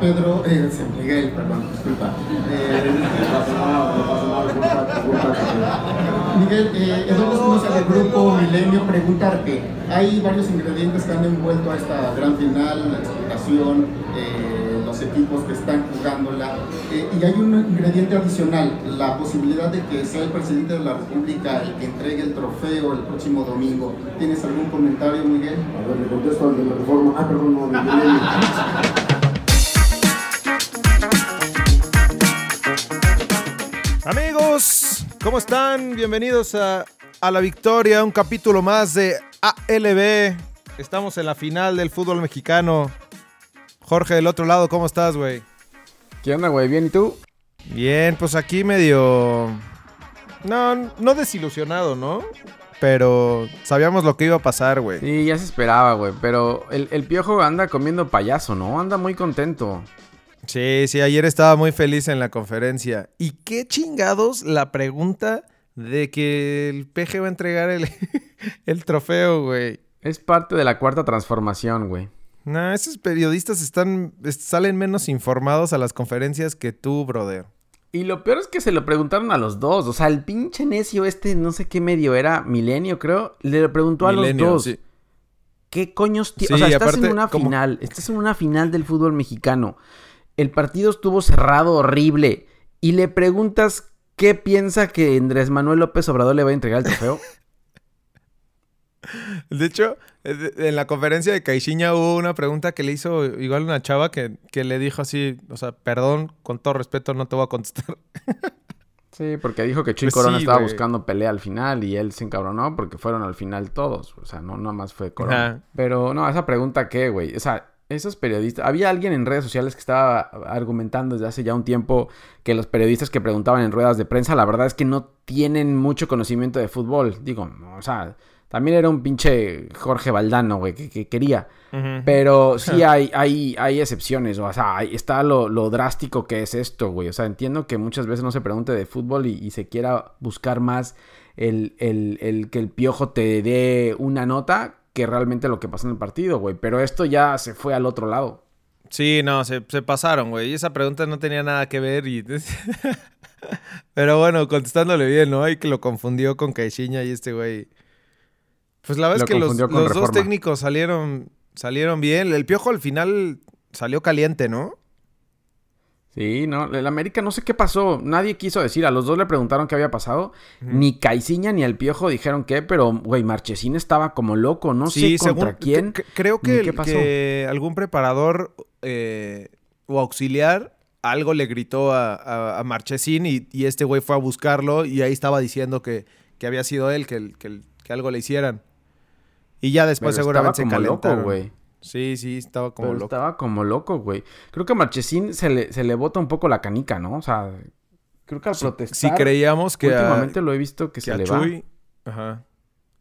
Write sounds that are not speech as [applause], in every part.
Pedro, eh, Miguel, perdón, disculpa. Eh, Miguel, eh, Eduardo Espinosa del grupo Milenio preguntarte, hay varios ingredientes que han envuelto a esta gran final, la explicación, eh, los equipos que están jugándola, eh, y hay un ingrediente adicional, la posibilidad de que sea el presidente de la República el que entregue el trofeo el próximo domingo. ¿Tienes algún comentario, Miguel? A ver, le contesto al de la reforma. Ah, perdón, no, de Milenio. [laughs] ¿cómo están? Bienvenidos a, a la victoria, un capítulo más de ALB. Estamos en la final del fútbol mexicano. Jorge, del otro lado, ¿cómo estás, güey? ¿Qué onda, güey? ¿Bien y tú? Bien, pues aquí medio... No, no desilusionado, ¿no? Pero sabíamos lo que iba a pasar, güey. Sí, ya se esperaba, güey. Pero el, el piojo anda comiendo payaso, ¿no? Anda muy contento. Sí, sí, ayer estaba muy feliz en la conferencia. ¿Y qué chingados la pregunta de que el PG va a entregar el, [laughs] el trofeo, güey? Es parte de la cuarta transformación, güey. No, esos periodistas están es- salen menos informados a las conferencias que tú, brother. Y lo peor es que se lo preguntaron a los dos. O sea, el pinche necio este, no sé qué medio era, Milenio, creo, le lo preguntó a los dos. sí. ¿Qué coños Sí, O sea, estás aparte, en una como- final. Estás en una final del fútbol mexicano. El partido estuvo cerrado, horrible. Y le preguntas qué piensa que Andrés Manuel López Obrador le va a entregar el trofeo. [laughs] De hecho, eh, en la conferencia de Caixinha hubo una pregunta que le hizo igual una chava que, que le dijo así, o sea, perdón, con todo respeto no te voy a contestar. [laughs] Sí, porque dijo que Chuy Pues Corona sí, estaba buscando pelea al final y él se encabronó porque fueron al final todos. O sea, no nada más fue Corona. Ajá. Pero no, esa pregunta qué, güey. O sea, esos periodistas. Había alguien en redes sociales que estaba argumentando desde hace ya un tiempo que los periodistas que preguntaban en ruedas de prensa, la verdad es que no tienen mucho conocimiento de fútbol. Digo, o sea, también era un pinche Jorge Valdano, güey, que, que quería. Pero [laughs] sí hay, hay, hay excepciones, o sea, está lo, lo drástico que es esto, güey. O sea, entiendo que muchas veces no se pregunte de fútbol y, y se quiera buscar más el, el- el que el piojo te dé una nota que realmente lo que pasó en el partido, güey. Pero esto ya se fue al otro lado. Sí, no, se, se pasaron, güey. Y esa pregunta no tenía nada que ver y... [laughs] Pero bueno, contestándole bien, ¿no? Hay que lo confundió con Caixinha y este güey... Pues la verdad Lo es que los, los dos técnicos salieron, salieron bien. El Piojo al final salió caliente, ¿no? Sí, no, el América no sé qué pasó, nadie quiso decir, a los dos le preguntaron qué había pasado, ni Caiciña ni el Piojo dijeron qué, pero güey, Marchesín estaba como loco, no sé contra quién. cre- creo que, el- algún preparador eh, o auxiliar algo le gritó a, a, a Marchesín y, y este güey fue a buscarlo y ahí estaba diciendo que, que había sido él, que, que, que algo le hicieran. Y ya después Pero seguramente se como loco, calentaron. güey. Sí, sí, estaba como Pero loco. estaba como loco, güey. Creo que a Marchesín se le, se le bota un poco la canica, ¿no? O sea, creo que al Si, protestar... si creíamos que a, últimamente lo he visto que, que se a le Chuy... va. Ajá.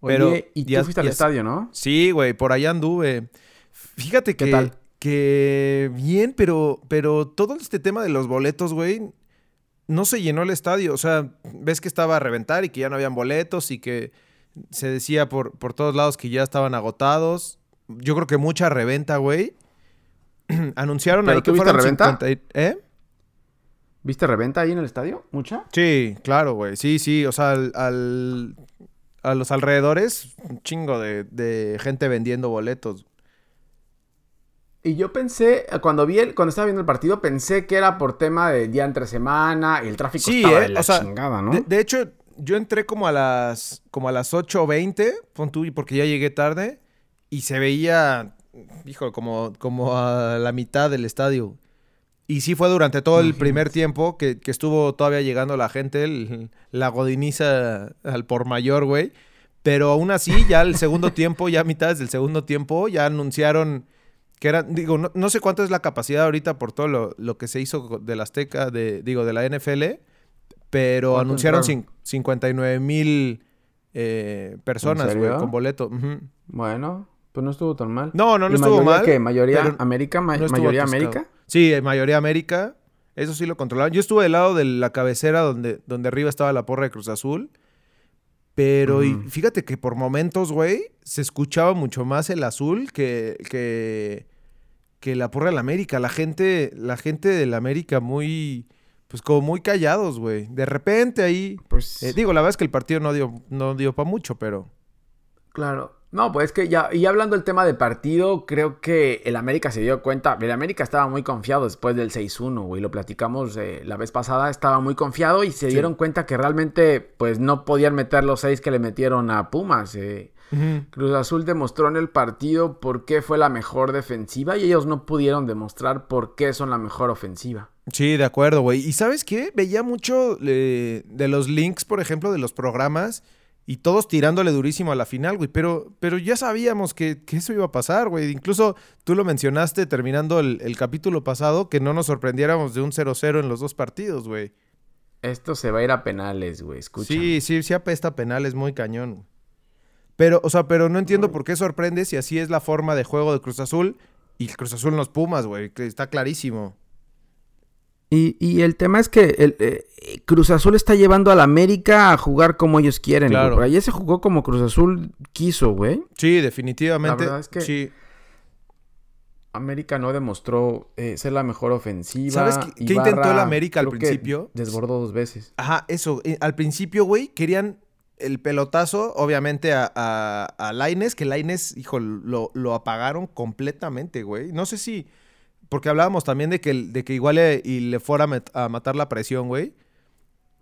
Oye, pero y tú fuiste al estadio, ¿no? Sí, güey, por allá anduve. Fíjate ¿Qué que, tal? que bien, pero, pero todo este tema de los boletos, güey, no se llenó el estadio. O sea, ves que estaba a reventar y que ya no habían boletos y que se decía por, por todos lados que ya estaban agotados. Yo creo que mucha reventa, güey. [clears throat] Anunciaron ¿Pero ahí que fueron reventa? 50 y- ¿Eh? ¿Viste reventa ahí en el estadio? ¿Mucha? Sí, claro, güey. Sí, sí. O sea, al, al- a los alrededores, un chingo de, de gente vendiendo boletos. Y yo pensé, cuando vi el, cuando estaba viendo el partido, pensé que era por tema de día entre semana y el tráfico Sí, estaba eh, de la o sea, chingada, ¿no? De, de hecho, yo entré como a las como a las 8.20, pon tú, porque ya llegué tarde, y se veía, hijo, como, como a la mitad del estadio. Y sí fue durante todo el primer tiempo que, que estuvo todavía llegando la gente, el- la godiniza al por mayor, güey. Pero aún así, ya el segundo [laughs] tiempo, ya a mitades del segundo tiempo, ya anunciaron que eran, digo, no, no sé cuánto es la capacidad ahorita por todo lo, lo que se hizo del Azteca, de, digo, de la NFL, pero ¿Cuánto anunciaron entraron? cin- 59 mil eh, personas, güey, con boleto. Bueno, pues no estuvo tan mal. No, no, no ¿Y estuvo mal. qué? ¿Mayoría América? ma- no ¿Mayoría atascado. América? Sí, eh, mayoría América. Eso sí lo controlaban. Yo estuve del lado de la cabecera donde, donde arriba estaba la porra de Cruz Azul. Pero y fíjate que por momentos, güey, se escuchaba mucho más el azul que, que, que la porra del América. La gente, la gente del América muy, pues como muy callados, güey. De repente ahí, Pues, eh, digo, la verdad es que el partido no dio, no dio para mucho, pero... Claro. No, pues es que ya, y hablando del tema de partido, creo que el América se dio cuenta. El América estaba muy confiado después del 6-1, güey. Lo platicamos eh, la vez pasada. Estaba muy confiado y se dieron cuenta que realmente, pues no podían meter los seis que le metieron a Pumas. eh. Cruz Azul demostró en el partido por qué fue la mejor defensiva y ellos no pudieron demostrar por qué son la mejor ofensiva. Sí, de acuerdo, güey. ¿Y sabes qué? Veía mucho eh, de los links, por ejemplo, de los programas y todos tirándole durísimo a la final, güey. Pero, pero ya sabíamos que, que eso iba a pasar, güey. Incluso tú lo mencionaste terminando el, el capítulo pasado, que no nos sorprendiéramos de un 0-0 en los dos partidos, güey. Esto se va a ir a penales, güey. Escucha. Sí, sí, sí apesta penal, es muy cañón. güey. Pero, o sea, pero no entiendo por qué sorprende si así es la forma de juego de Cruz Azul y Cruz Azul en los Pumas, güey, está clarísimo. Y, y el tema es que el, eh, Cruz Azul está llevando al América a jugar como ellos quieren. Claro. Por ayer se jugó como Cruz Azul quiso, güey. Sí, definitivamente. La verdad es que- Sí. América no demostró eh, ser la mejor ofensiva. ¿Sabes qué- intentó el América al principio? Desbordó dos veces. Ajá, eso. eh, Al principio, güey, querían el pelotazo, obviamente, a, a, a Lainez, que Lainez, hijo, lo, lo apagaron completamente, güey. No sé si. Porque hablábamos también de que, de que igual le, y le fuera a matar la presión, güey.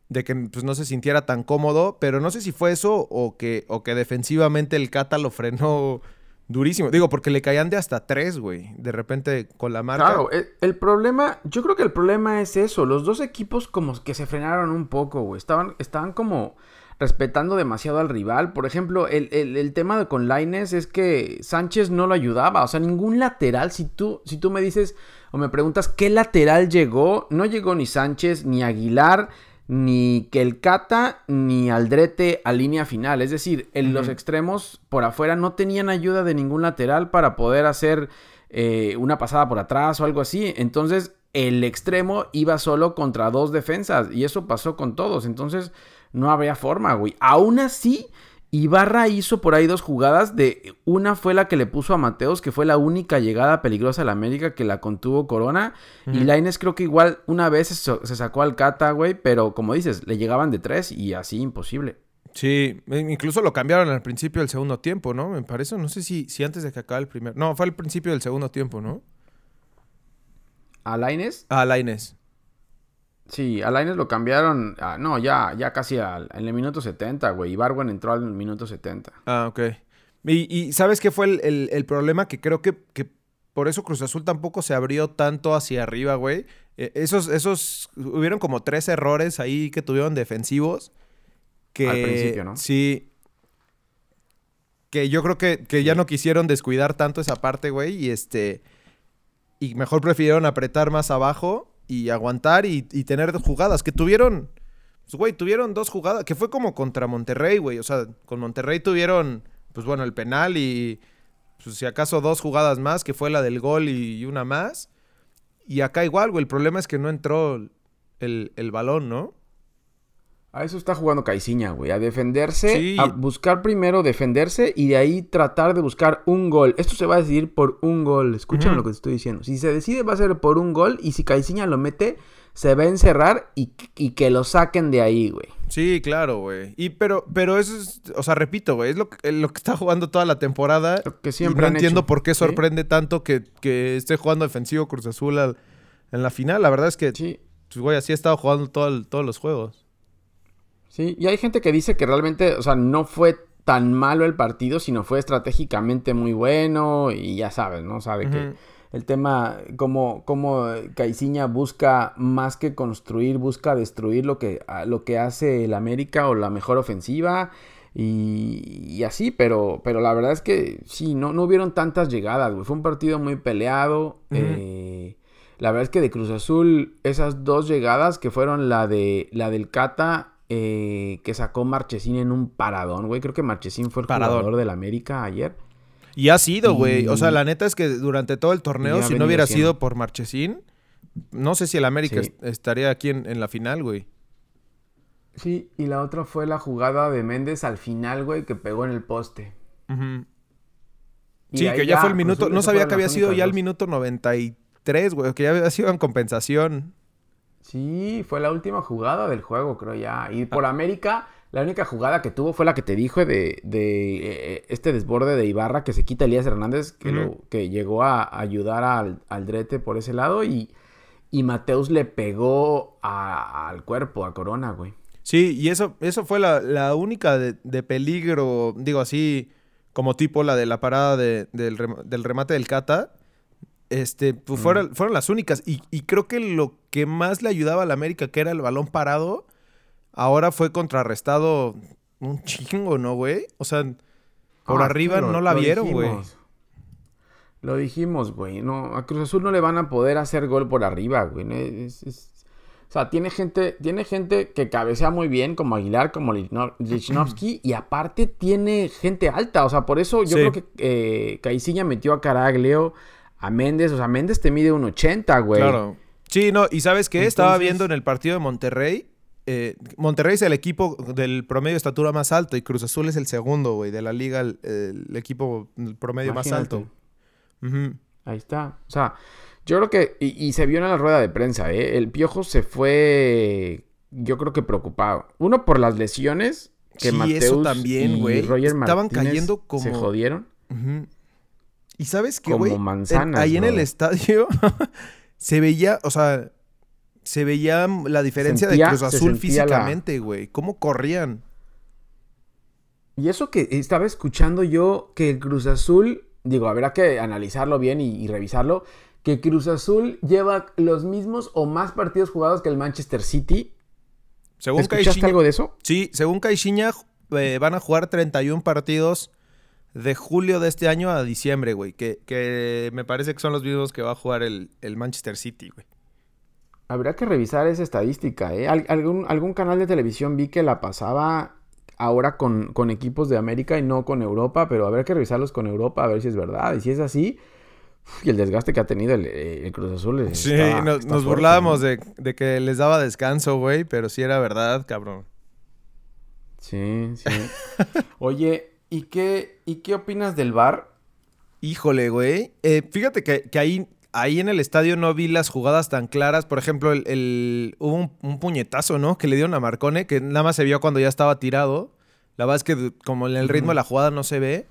De que pues, no se sintiera tan cómodo. Pero no sé si fue eso o que, o que defensivamente el Cata lo frenó durísimo. Digo, porque le caían de hasta tres, güey. De repente con la marca. Claro, el, el problema, yo creo que el problema es eso. Los dos equipos como que se frenaron un poco, güey. Estaban, estaban como respetando demasiado al rival. Por ejemplo, el, el- el tema de con Laines es que Sánchez no lo ayudaba. O sea, ningún lateral. Si tú, si tú me dices o me preguntas qué lateral llegó, no llegó ni Sánchez, ni Aguilar, ni Kelcata, ni Aldrete a línea final. Es decir, en los extremos por afuera no tenían ayuda de ningún lateral para poder hacer eh, una pasada por atrás o algo así. Entonces, el extremo iba solo contra dos defensas y eso pasó con todos. Entonces, no había forma, güey. Aún así, Ibarra hizo por ahí dos jugadas. De una fue la que le puso a Mateos, que fue la única llegada peligrosa a la América que la contuvo Corona. Y Laines creo que igual una vez se, sacó al Cata, güey. Pero como dices, le llegaban de tres y así imposible. Sí, e- incluso lo cambiaron al principio del segundo tiempo, ¿no? Me parece, no sé si, si antes de que acabe el primer... No, fue al principio del segundo tiempo, ¿no? ¿A Laines? Ah, Laines. Sí, a Laines lo cambiaron. no, ya, ya casi al- en el minuto 70, güey. Y Barwen entró al minuto 70. Ah, ok. Y, y ¿sabes qué fue el, el- el problema? Que creo que, que por eso Cruz Azul tampoco se abrió tanto hacia arriba, güey. Eh, esos, esos, hubieron como tres errores ahí que tuvieron defensivos. Que, Al principio, ¿no? Sí. Que yo creo que, que ya no quisieron descuidar tanto esa parte, güey. Y este. Y mejor prefirieron apretar más abajo y aguantar y, y tener jugadas. Que tuvieron. Pues, güey, tuvieron dos jugadas. Que fue como contra Monterrey, güey. O sea, con Monterrey tuvieron. Pues bueno, el penal y. Pues si acaso dos jugadas más, que fue la del gol y, una más. Y acá igual, güey. El problema es que no entró el, el balón, ¿no? A eso está jugando Caiciña, güey. A defenderse, Sí. a buscar primero defenderse y de ahí tratar de buscar un gol. Esto se va a decidir por un gol. Escúchame Ujú. lo que te estoy diciendo. Si se decide va a ser por un gol y si Caiciña lo mete, se va a encerrar y, y que lo saquen de ahí, güey. Sí, claro, güey. Y pero, pero eso es, o sea, repito, güey, es lo, que- lo que está jugando toda la temporada. Lo que y siempre no han entiendo hecho, por qué ¿sí? sorprende tanto que, que esté jugando defensivo Cruz Azul al- en la final. La verdad es que, Sí. pues, güey, así ha estado jugando todo el- todos los juegos. Sí, y hay gente que dice que realmente, o sea, no fue tan malo el partido, sino fue estratégicamente muy bueno y ya sabes, ¿no? Sabe que el tema, como, como Caiciña busca más que construir, busca destruir lo que, lo que hace el América o la mejor ofensiva y, y así, pero, pero la verdad es que sí, no, no hubieron tantas llegadas, güey. Fue un partido muy peleado. Eh, la verdad es que de Cruz Azul, esas dos llegadas que fueron la de la del Cata, eh, que sacó Marchesín en un paradón, güey. Creo que Marchesín fue el Paradón. jugador del América ayer. Y ha sido, güey. O sea, la neta es que durante todo el torneo, si no hubiera siendo. sido por Marchesín, no sé si el América Sí. estaría aquí en, en la final, güey. Sí, y la otra fue la jugada de Méndez al final, güey, que pegó en el poste. Sí, que ya fue el Cruz minuto. No sabía que había sido ya el minuto 93, güey. Que ya había sido en compensación. Sí, fue la última jugada del juego, creo ya. Y por América, la única jugada que tuvo fue la que te dijo de, de, eh, este desborde de Ibarra que se quita Elías Hernández, que, lo- que llegó a ayudar al, al Drete por ese lado y, y Mateus le pegó a- al cuerpo, a Corona, güey. Sí, y eso, eso fue la, la única de, de peligro, digo así, como tipo la de la parada de- del, del remate del Cata. Este, pues fueron, fueron las únicas. Y, y creo que lo que más le ayudaba a la América, que era el balón parado, ahora fue contrarrestado un chingo, ¿no, güey? O sea, por Ah, arriba no la vieron, güey. Lo dijimos, güey. No, a Cruz Azul no le van a poder hacer gol por arriba, güey. ¿no? Es- es- O sea, tiene gente, tiene gente que cabecea muy bien, como Aguilar, como Lichno- Lichnowsky, y aparte tiene gente alta. O sea, por eso yo Sí. creo que eh, metió a Caraglio, a Méndez. O sea, Méndez te mide un 80, güey. Claro. Sí, no, y ¿sabes qué? Estaba viendo en el partido de Monterrey. eh, Monterrey es el equipo del promedio de estatura más alto y Cruz Azul es el segundo, güey, de la liga, el, el equipo el promedio más alto. Ahí está. O sea, yo creo que. Y, y se vio en la rueda de prensa, ¿eh? El piojo se fue. Yo creo que preocupado. Uno por las lesiones. Que Sí, Mateus eso también, y güey. Roger Estaban Martínez cayendo Se como- jodieron. Ujú. Y sabes Como güey, ahí en el estadio [laughs] se veía, o sea, se veía la diferencia Sentía- de Cruz Azul físicamente, güey. ¿Cómo corrían? Y eso que estaba escuchando yo, que el Cruz Azul. Digo, habrá que analizarlo bien y, y revisarlo. Que Cruz Azul lleva los mismos o más partidos jugados que el Manchester City. Según ¿Escuchaste Caixinha- algo de eso? Sí, según Caixinha, eh, van a jugar 31 partidos de julio de este año a diciembre, güey. Que, que me parece que son los mismos que va a jugar el, el Manchester City, güey. Habría que revisar esa estadística, ¿eh? Al- algún, algún canal de televisión vi que la pasaba ahora con, con equipos de América y no con Europa, pero habría que revisarlos con Europa a ver si es verdad. Y si es así, y el desgaste que ha tenido el, el Cruz Azul. está- Sí, nos, está nos fuerte, burlábamos de, de que les daba descanso, güey, pero sí era verdad, cabrón. Sí, sí. Oye, ¿y qué, ¿y qué opinas del bar? Híjole, güey. Eh, fíjate que, que ahí, ahí en el estadio no vi las jugadas tan claras. Por ejemplo, el, el- hubo un, un puñetazo, ¿no? Que le dieron a Marcone, que nada más se vio cuando ya estaba tirado. La verdad es que como en el ritmo de la jugada no se ve.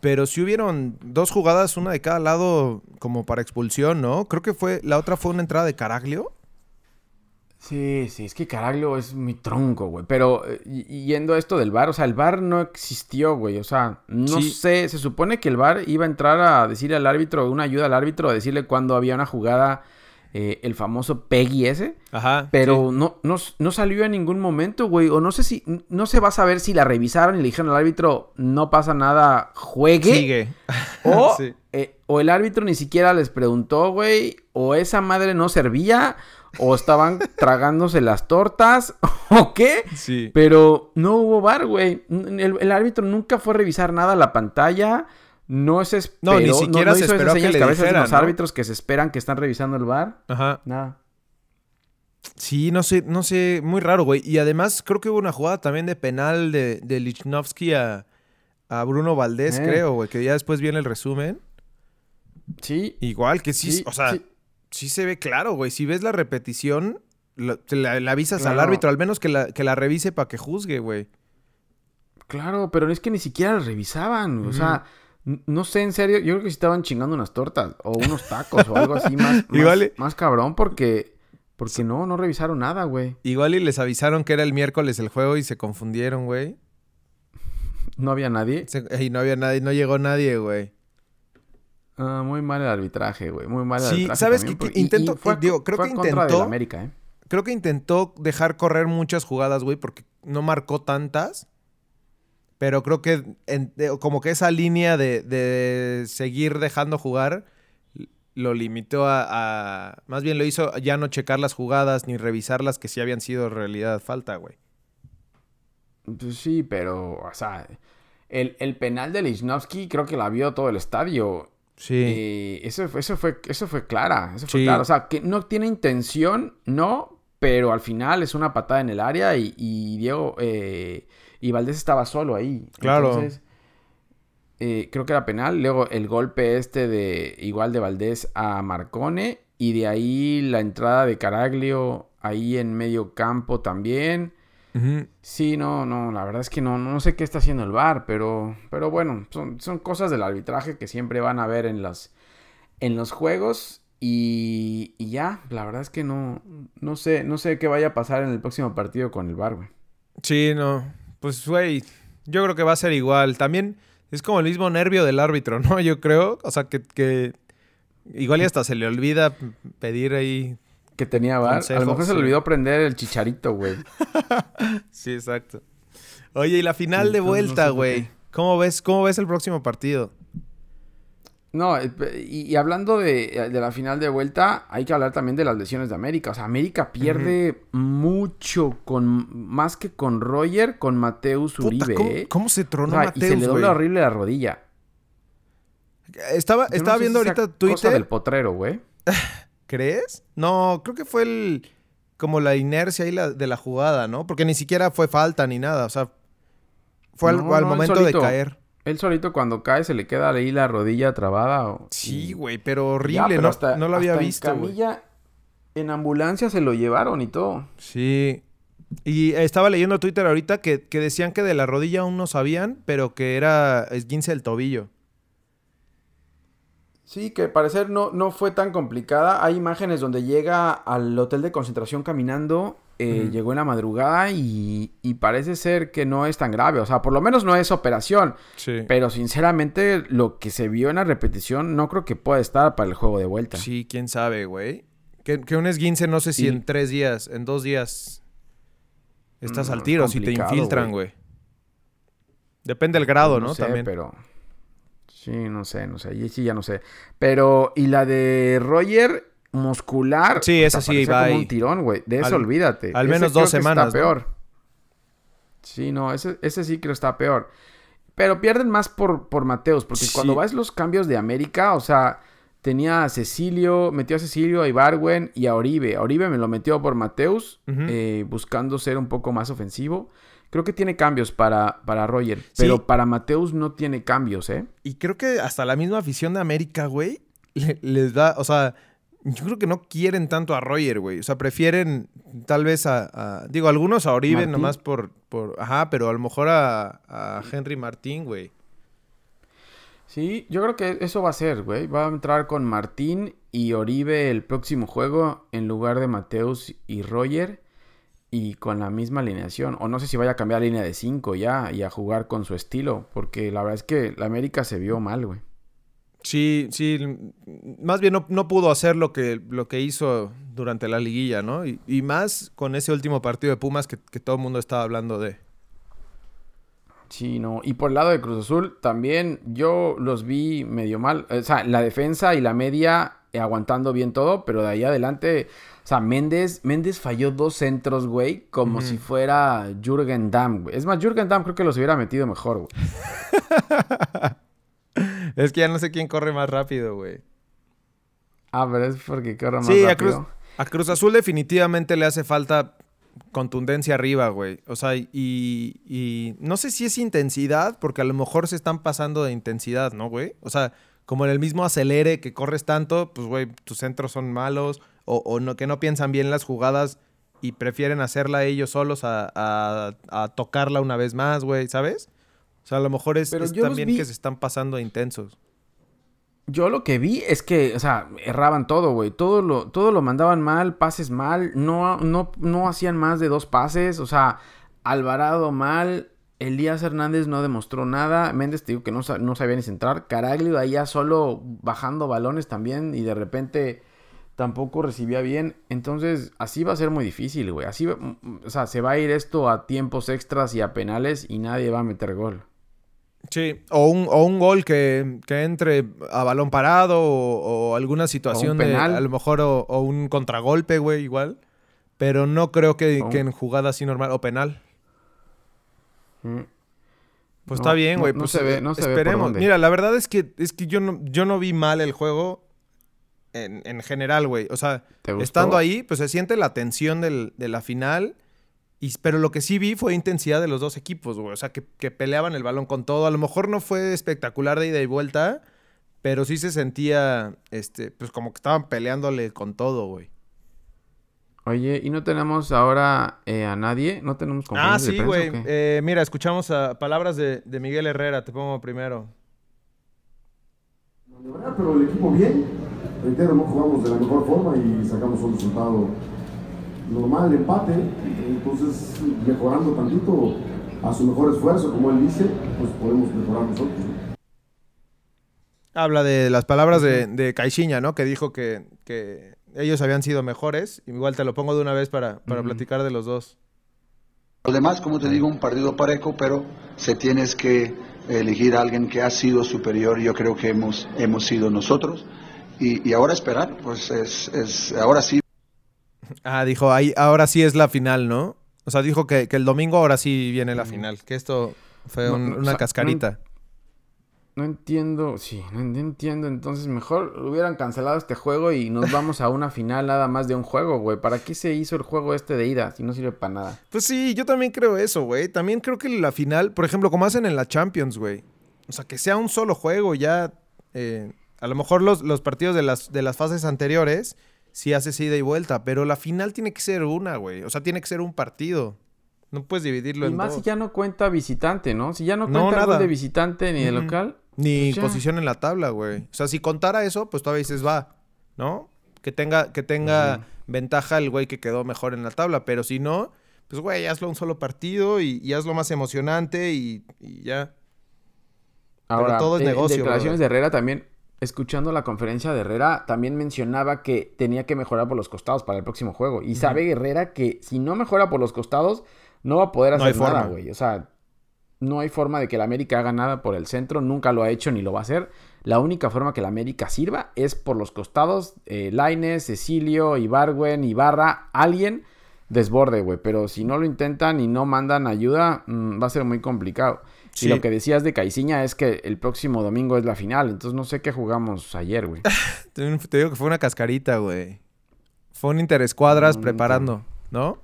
Pero sí hubieron dos jugadas, una de cada lado, como para expulsión, ¿no? Creo que fue, la otra fue una entrada de Caraglio. Sí, sí, es que Caraglio es muy tronco, güey. Pero eh, y- yendo a esto del bar, o sea, el bar no existió, güey. O sea, no Sí. sé, se supone que el bar iba a entrar a decirle al árbitro, una ayuda al árbitro, a decirle cuando había una jugada, eh, el famoso Peggy ese. Ajá. Pero no, no, no salió en ningún momento, güey. O no sé si, no se va a saber si la revisaron y le dijeron al árbitro, no pasa nada, juegue. Sigue. [laughs] O, Sí. eh, o el árbitro ni siquiera les preguntó, güey. O esa madre no servía. O estaban tragándose las tortas. [laughs] ¿O qué? Sí. Pero no hubo bar, güey. El, el árbitro nunca fue a revisar nada a la pantalla. No se esperó. No, ni siquiera se hizo esas esperó que señas le a veces dijeran, los ¿no? árbitros que se esperan que están revisando el bar. Ajá. Nada. Sí, no sé, no sé, muy raro, güey. Y además creo que hubo una jugada también de penal de, de Lichnowsky a, a Bruno Valdés, Eh. creo, güey, que ya después viene el resumen. Sí. Igual que sí, Sí, o sea, sí. Sí. se ve claro, güey. Si ves la repetición, la, avisas al árbitro, al menos que la, que la revise para que juzgue, güey. Claro, pero es que ni siquiera lo revisaban. O sea, no sé, en serio. Yo creo que sí estaban chingando unas tortas o unos tacos o algo así más, [laughs] más, más cabrón porque, porque no, no revisaron nada, güey. Igual y les avisaron que era el miércoles el juego y se confundieron, güey. [laughs] No había nadie. Se- Y no había nadie, no llegó nadie, güey. Ah, muy mal el arbitraje, güey. Muy mal el Sí, arbitraje. ¿sabes también, qué? y- Intento- y fue, digo, creo fue que intentó- América, ¿eh? Creo que intentó dejar correr muchas jugadas, güey, porque no marcó tantas. Pero creo que en- de- como que esa línea de, de seguir dejando jugar lo limitó a, a- Más bien lo hizo ya no checar las jugadas ni revisarlas que sí habían sido realidad falta, güey. Pues sí, pero, o sea, el, el penal de Lichnowsky creo que la vio todo el estadio. Sí. Eh, eso, fue- eso, fue, eso fue clara. Eso fue Sí. clara. O sea, que no tiene intención, no, pero al final es una patada en el área y, y Diego eh, y Valdés estaba solo ahí. Claro. Entonces, eh, creo que era penal. Luego el golpe este de igual de Valdés a Marcone. Y de ahí la entrada de Caraglio ahí en medio campo también. Sí, no, no, la verdad es que no, no sé qué está haciendo el VAR, pero, pero bueno, son, son cosas del arbitraje que siempre van a ver en las, en los juegos. Y, y ya, la verdad es que no, no sé, no sé qué vaya a pasar en el próximo partido con el VAR, güey. Sí, no. Pues, güey, yo creo que va a ser igual. También es como el mismo nervio del árbitro, [laughs] ¿no? Yo creo. O sea, que, que igual y hasta se le olvida pedir ahí. Que tenía VAR. a lo mejor se le olvidó prender el chicharito, güey. [laughs] Sí, exacto. Oye, y la final de no vuelta, sé güey. ¿Cómo ves, ¿Cómo ves el próximo partido? No, eh, y, y hablando de, de la final de vuelta, hay que hablar también de las lesiones de América. O sea, América pierde mucho con más que con Roger, con Mateus Puta, Uribe, ¿cómo, ¿eh? cómo se O tronó sea, y se Mateus, le dobla horrible la rodilla. Estaba, Yo no estaba sé viendo si ahorita Cosa Twitter. del potrero, güey. [laughs] ¿Crees? No, creo que fue el como la inercia ahí la- de la jugada, ¿no? Porque ni siquiera fue falta ni nada, o sea, fue al, No, al no, él momento de solito. caer. Él solito cuando cae se le queda ahí la rodilla trabada. o- Sí, güey, pero Ya, horrible, pero no, hasta- no lo había hasta visto, camilla, en ambulancia se lo llevaron y todo. Sí. Y estaba leyendo Twitter ahorita que, que decían que de la rodilla aún no sabían, pero que era esguince del tobillo. Sí, que al parecer no, no fue tan complicada. Hay imágenes donde llega al hotel de concentración caminando. eh. Llegó en la madrugada y, y parece ser que no es tan grave. O sea, por lo menos no es operación. Sí. Pero sinceramente, lo que se vio en la repetición no creo que pueda estar para el juego de vuelta. Sí, quién sabe, güey. Que, que un esguince, no sé si en tres días, en dos días estás Mm, al tiro, si te infiltran, güey. Depende del grado, ¿no? sé, También. pero... Sí, no sé, no sé. Y sí, ya no sé. Pero, y la de Roger, muscular. Sí, esa sí va como un tirón, güey. De eso Al- olvídate. al Ese menos creo dos que semanas, Está ¿no? peor. Sí, no, ese, ese sí creo que está peor. Pero pierden más por, por Mateos, porque Sí. cuando vas los cambios de América, o sea, tenía a Cecilio, metió a Cecilio, a Ibarwen y a Oribe. A Oribe me lo metió por Mateus, eh, buscando ser un poco más ofensivo. Creo que tiene cambios para, para Roger, Sí. pero para Mateus no tiene cambios, ¿eh? Y creo que hasta la misma afición de América, güey, le- les da, o sea, yo creo que no quieren tanto a Roger, güey. O sea, prefieren tal vez a, a- digo, algunos a Oribe Martín. nomás por, por, ajá, pero a lo mejor a, a Henry Martín, güey. Sí, yo creo que eso va a ser, güey. Va a entrar con Martín y Oribe el próximo juego en lugar de Mateus y Roger y con la misma alineación. O no sé si vaya a cambiar línea de 5 ya y a jugar con su estilo, porque la verdad es que la América se vio mal, güey. Sí, sí, más bien no, no pudo hacer lo que, lo que hizo durante la liguilla, ¿no? Y, y más con ese último partido de Pumas que, que todo el mundo estaba hablando de. Sí, no. Y por el lado de Cruz Azul, también yo los vi medio mal. O sea, la defensa y la media aguantando bien todo, pero de ahí adelante, o sea, Méndez, Méndez falló dos centros, güey, como si fuera Jürgen Damm, güey. Es más, Jürgen Damm creo que los hubiera metido mejor, güey. [laughs] Es que ya no sé quién corre más rápido, güey. Ah, pero es porque corre más Sí, a rápido. Cruz, a Cruz Azul definitivamente le hace falta contundencia arriba, güey. O sea, y, y no sé si es intensidad, porque a lo mejor se están pasando de intensidad, ¿no, güey? O sea, como en el mismo acelere que corres tanto, pues, güey, tus centros son malos o, o no, que no piensan bien las jugadas y prefieren hacerla ellos solos a, a- a tocarla una vez más, güey, ¿sabes? O sea, a lo mejor es, también vi- que se están pasando de intensos. Yo lo que vi es que, o sea, erraban todo, güey. Todo lo, todo lo mandaban mal, pases mal, no, no, no hacían más de dos pases. O sea, Alvarado mal, Elías Hernández no demostró nada. Méndez te digo que no, no sabía ni centrar. Caraglio ya solo bajando balones también y de repente tampoco recibía bien. Entonces, así va a ser muy difícil, güey. Así, o sea, se va a ir esto a tiempos extras y a penales y nadie va a meter gol. Sí, o un, o un gol que, que entre a balón parado o, o alguna situación de penal. a lo mejor o, o un contragolpe, güey, igual. Pero no creo que, O que en jugada así normal o penal. Mm. Pues No, está bien, no- güey. no pues se ve- no se ve por esperemos. dónde. Mira, la verdad es que es que yo no, yo no vi mal el juego en, en general, güey. O sea, estando ahí, pues se siente la tensión del- de la final Y, pero lo que sí vi fue intensidad de los dos equipos, güey. O sea, que, que peleaban el balón con todo. A lo mejor no fue espectacular de ida y vuelta, pero sí se sentía, este, pues como que estaban peleándole con todo, güey. Oye, ¿y no tenemos ahora eh, a nadie? ¿No tenemos Ah, sí, güey. Eh, mira, escuchamos a palabras de, de Miguel Herrera. Te pongo primero. Pero el equipo bien, reitero, no jugamos de la mejor forma y sacamos un resultado normal, empate, entonces mejorando tantito a su mejor esfuerzo, como él dice, pues podemos mejorar nosotros. ¿no? Habla de las palabras de, de Caixinha, ¿no? Que dijo que, que ellos habían sido mejores. Igual te lo pongo de una vez para, para platicar de los dos. Los demás, como te digo, un partido parejo, pero se tienes que elegir a alguien que ha sido superior. Yo creo que hemos, hemos sido nosotros. Y, y ahora esperar, pues es, es, ahora sí Ah, dijo, ahí, ahora sí es la final, ¿no? O sea, dijo que, que el domingo ahora sí viene la final. Que esto fue No, un- no, o una sea, cascarita. No entiendo, sí, no en- entiendo. Entonces, mejor hubieran cancelado este juego y nos vamos a una final nada más de un juego, güey. ¿Para qué se hizo el juego este de ida si no sirve para nada? Pues sí, yo también creo eso, güey. También creo que la final, por ejemplo, como hacen en la Champions, güey. O sea, que sea un solo juego ya. eh, a lo mejor los, los partidos de las, de las fases anteriores sí haces ida y vuelta, pero la final tiene que ser una, güey. O sea, tiene que ser un partido. No puedes dividirlo Y en más dos. si ya no cuenta visitante, ¿no? Si ya no cuenta nada. de visitante ni de local. Ni pues posición en la tabla, güey. O sea, si contara eso, pues todavía dices, va, ¿no? Que tenga, que tenga ventaja el güey que quedó mejor en la tabla. Pero si no, pues güey, hazlo un solo partido y, y hazlo más emocionante y, y ya. Ahora, todo es eh, negocio, declaraciones de Herrera también, escuchando la conferencia de Herrera, también mencionaba que tenía que mejorar por los costados para el próximo juego. Y sabe Herrera que si no mejora por los costados, no va a poder No hacer nada, güey. O sea, no hay forma de que el América haga nada por el centro, nunca lo ha hecho ni lo va a hacer. La única forma que el América sirva es por los costados, eh, Laines, Cecilio, Ibargüen, Ibarra, alguien desborde, güey. Pero si no lo intentan y no mandan ayuda, mm, va a ser muy complicado. Sí. Y lo que decías de Caiciña es que el próximo domingo es la final, entonces no sé qué jugamos ayer, güey. [laughs] Te, digo que fue una cascarita, güey. Fue un interescuadras No, no preparando, ¿no?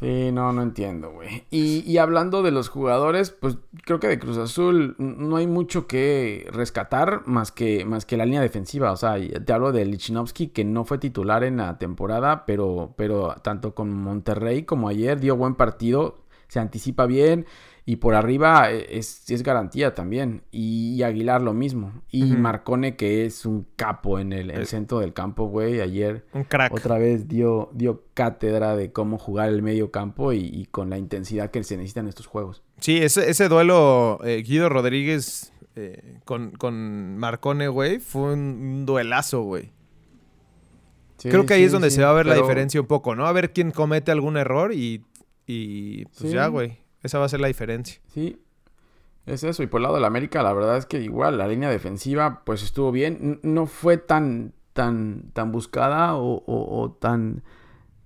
Sí, no, no entiendo, güey. Y, y hablando de los jugadores, pues creo que de Cruz Azul no hay mucho que rescatar más que, más que la línea defensiva. O sea, te hablo de Lichnowsky, que no fue titular en la temporada, pero, pero tanto con Monterrey como ayer dio buen partido, se anticipa bien. Y por arriba eh, es, es garantía también. Y, y Aguilar lo mismo. Y. Marcone, que es un capo en el, el centro del campo, güey, ayer. Un crack. Otra vez dio, dio cátedra de cómo jugar el medio campo y, y con la intensidad que se necesita en estos juegos. Sí, ese, ese duelo eh, Guido Rodríguez eh, con, con Marcone, güey, fue un, duelazo, güey. Creo que ahí es donde se va a ver la diferencia un poco, ¿no? A ver quién comete algún error y, y pues ya, güey. Esa va a ser la diferencia. Sí, es eso. Y por el lado del América, la verdad es que igual la línea defensiva pues estuvo bien. No fue tan, tan, tan buscada o, o- tan...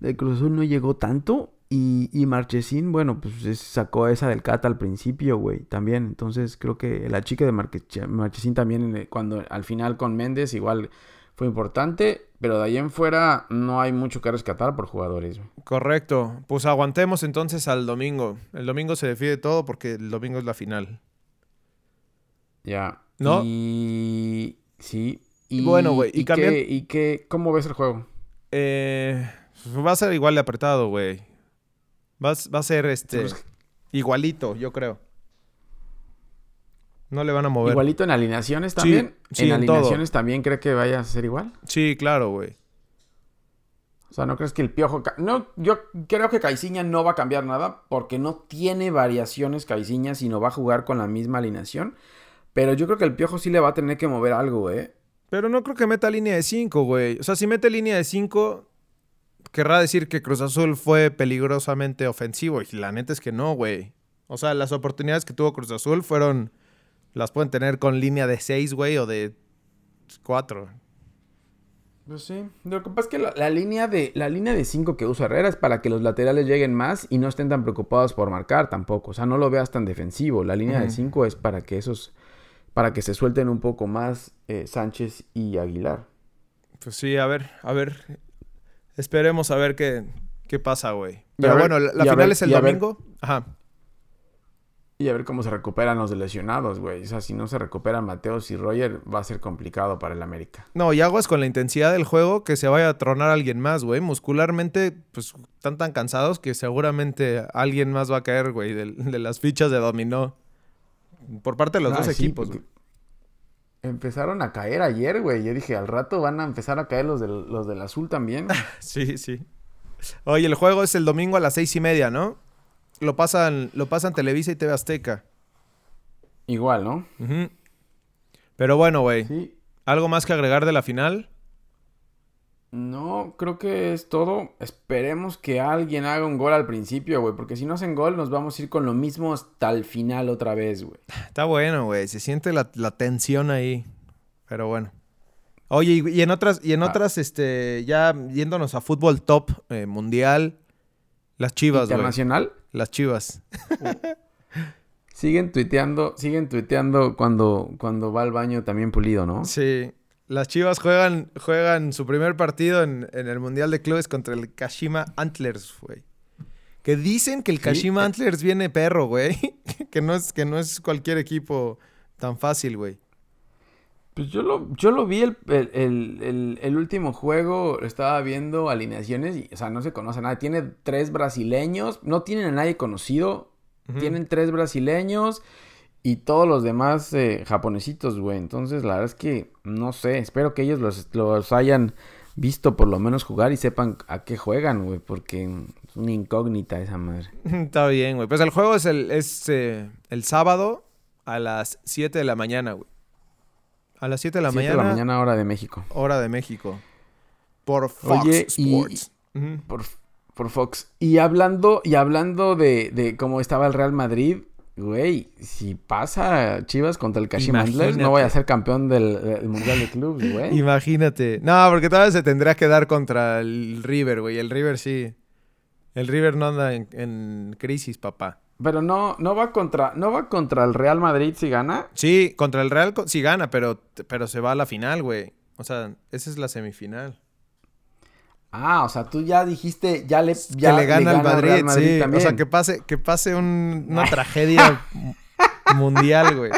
De Cruz Azul no llegó tanto. Y, y Marchesín, bueno, pues es- sacó esa del Cata al principio, güey, también. Entonces creo que la chica de Marchesín también, eh, cuando al final con Méndez, igual fue importante. Pero de ahí en fuera no hay mucho que rescatar por jugadores. Correcto. Pues aguantemos entonces al domingo. El domingo se define todo porque el domingo es la final. Ya. ¿No? Y. Sí. Y, Bueno, güey, y y, cambian- qué, ¿Y qué? ¿Cómo ves el juego? Eh, va a ser igual de apretado, güey. Va, a- va a ser este Pues- igualito, yo creo. No le van a mover. Igualito en alineaciones también. sí, en en todo. alineaciones también cree que vaya a ser igual. Sí, claro, güey. O sea, ¿no crees que el piojo. No, yo creo que Caiciña no va a cambiar nada porque no tiene variaciones Caiciña, sino va a jugar con la misma alineación. Pero yo creo que el piojo sí le va a tener que mover algo, ¿eh? Pero no creo que meta línea de 5, güey. O sea, si mete línea de 5, querrá decir que Cruz Azul fue peligrosamente ofensivo. Y la neta es que no, güey. O sea, las oportunidades que tuvo Cruz Azul fueron. Las pueden tener con línea de 6, güey, o de 4. Pues sí. Lo que pasa es que la, la línea de la línea de 5 que usa Herrera es para que los laterales lleguen más y no estén tan preocupados por marcar tampoco. O sea, no lo veas tan defensivo. La línea de Ujú. 5 es para que esos. para que se suelten un poco más eh, Sánchez y Aguilar. Pues sí, a ver, a ver. Esperemos a ver qué, qué pasa, güey. Pero bueno, la, final ver- es el ver- domingo. Ajá. Y a ver cómo se recuperan los lesionados, güey. O sea, si no se recuperan Mateos y Roger, va a ser complicado para el América. No, y aguas con la intensidad del juego que se vaya a tronar alguien más, güey. Muscularmente, pues están tan cansados que seguramente alguien más va a caer, güey, de, de las fichas de dominó. Por parte de los Ah, dos sí, equipos, güey. Empezaron a caer ayer, güey. Yo dije, al rato van a empezar a caer los del, los del azul también. [laughs] Sí, sí. Oye, el juego es el domingo a las seis y media, ¿no? Lo pasan, lo pasan Televisa y TV Azteca. Igual, ¿no? Pero bueno, güey. Sí. ¿Algo más que agregar de la final? No, creo que es todo. Esperemos que alguien haga un gol al principio, güey. Porque si no hacen gol, nos vamos a ir con lo mismo hasta el final otra vez, güey. [laughs] Está bueno, güey. Se siente la, la tensión ahí. Pero bueno. Oye, y, y en otras, y en Ah. otras, este, ya yéndonos a fútbol top eh, mundial, las chivas, güey. Internacional. Las chivas. [laughs] Siguen tuiteando, siguen tuiteando cuando, cuando va al baño también pulido, ¿no? Sí. Las chivas juegan, juegan su primer partido en, en el Mundial de Clubes contra el Kashima Antlers, güey. Que dicen que el Kashima Antlers viene perro, güey. [laughs] que, no es, que no es cualquier equipo tan fácil, güey. Pues yo lo, yo lo vi el, el, el- el- último juego, estaba viendo alineaciones y, o sea, no se conoce a nadie. Tiene tres brasileños, no tienen a nadie conocido, tienen tres brasileños y todos los demás eh, japonesitos, güey. Entonces, la verdad es que, no sé, espero que ellos los, los hayan visto por lo menos jugar y sepan a qué juegan, güey, porque es una incógnita esa madre. [laughs] Está bien, güey. Pues el juego es el, es, eh, el sábado a las 7 de la mañana, güey. A las 7 de la, Siete mañana, de la mañana hora de México. hora de México. Por Fox Oye, y- Sports. Por, por Fox. Y hablando, y hablando de, de cómo estaba el Real Madrid, güey, si pasa Chivas contra el Kashima Antlers, no voy a ser campeón del, del Mundial de Clubes, güey. Imagínate. No, porque todavía se tendrá que dar contra el River, güey. El River sí. El River no anda en, en crisis, papá. Pero no, no va contra, no va contra el Real Madrid si gana. Sí, contra el Real sí gana, pero, pero se va a la final, güey. O sea, esa es la semifinal. Ah, o sea, tú ya dijiste, ya le, ya que le gana al Madrid, Real sí. también. O sea, que pase, que pase un- una tragedia [laughs] mundial, güey.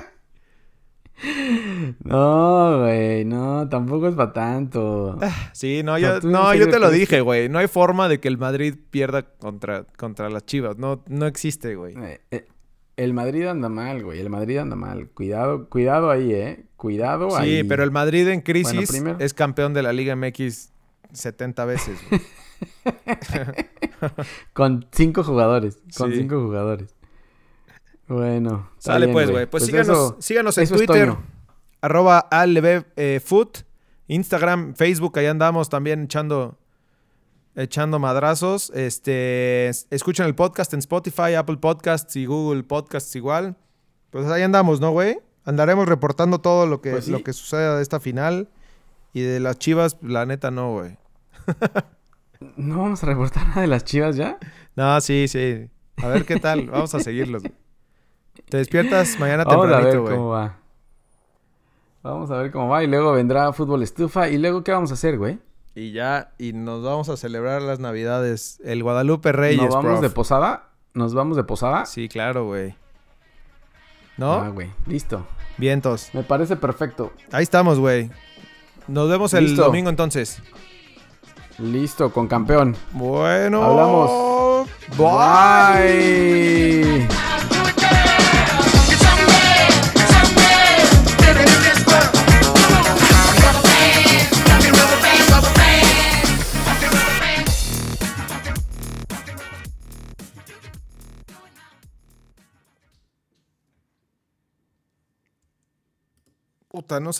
[laughs] No, güey, no, tampoco es para tanto. Sí, no, yo, en no, yo te lo dije, güey. No hay forma de que el Madrid pierda contra, contra las Chivas. No, no existe, güey. Eh, eh, el Madrid anda mal, güey, el Madrid anda mal. Cuidado, cuidado ahí, eh. Cuidado ahí. Sí, pero el Madrid en crisis Bueno, es campeón de la Liga MX 70 veces. güey. [laughs] Con cinco jugadores. Con Sí. cinco jugadores. Bueno. Sale bien, pues, güey. Pues, síganos, eso- síganos en Twitter. Arroba ALBFoot. Instagram, Facebook, ahí andamos también echando, echando madrazos. Este, es- escuchen el podcast en Spotify, Apple Podcasts y Google Podcasts igual. Pues ahí andamos, ¿no, güey? Andaremos reportando todo lo que, Pues sí. lo que suceda de esta final. Y de las chivas, la neta no, güey. [laughs] ¿No vamos a reportar nada de las chivas ya? No, sí, sí. A ver qué tal. Vamos a seguirlos. güey. Te despiertas mañana [laughs] Vamos a ver tempranito, güey. cómo va. Vamos a ver cómo va. Y luego vendrá fútbol estufa. ¿Y luego qué vamos a hacer, güey? Y ya, y nos vamos a celebrar las navidades. El Guadalupe Reyes, ¿Nos vamos prof. de posada? ¿Nos vamos de posada? Sí, claro, güey. ¿No? Ah, güey. Listo. Vientos. Me parece perfecto. Ahí estamos, güey. Nos vemos el Listo. domingo entonces. Listo, con campeón. Bueno. Hablamos. Bye. Bye. Puta, no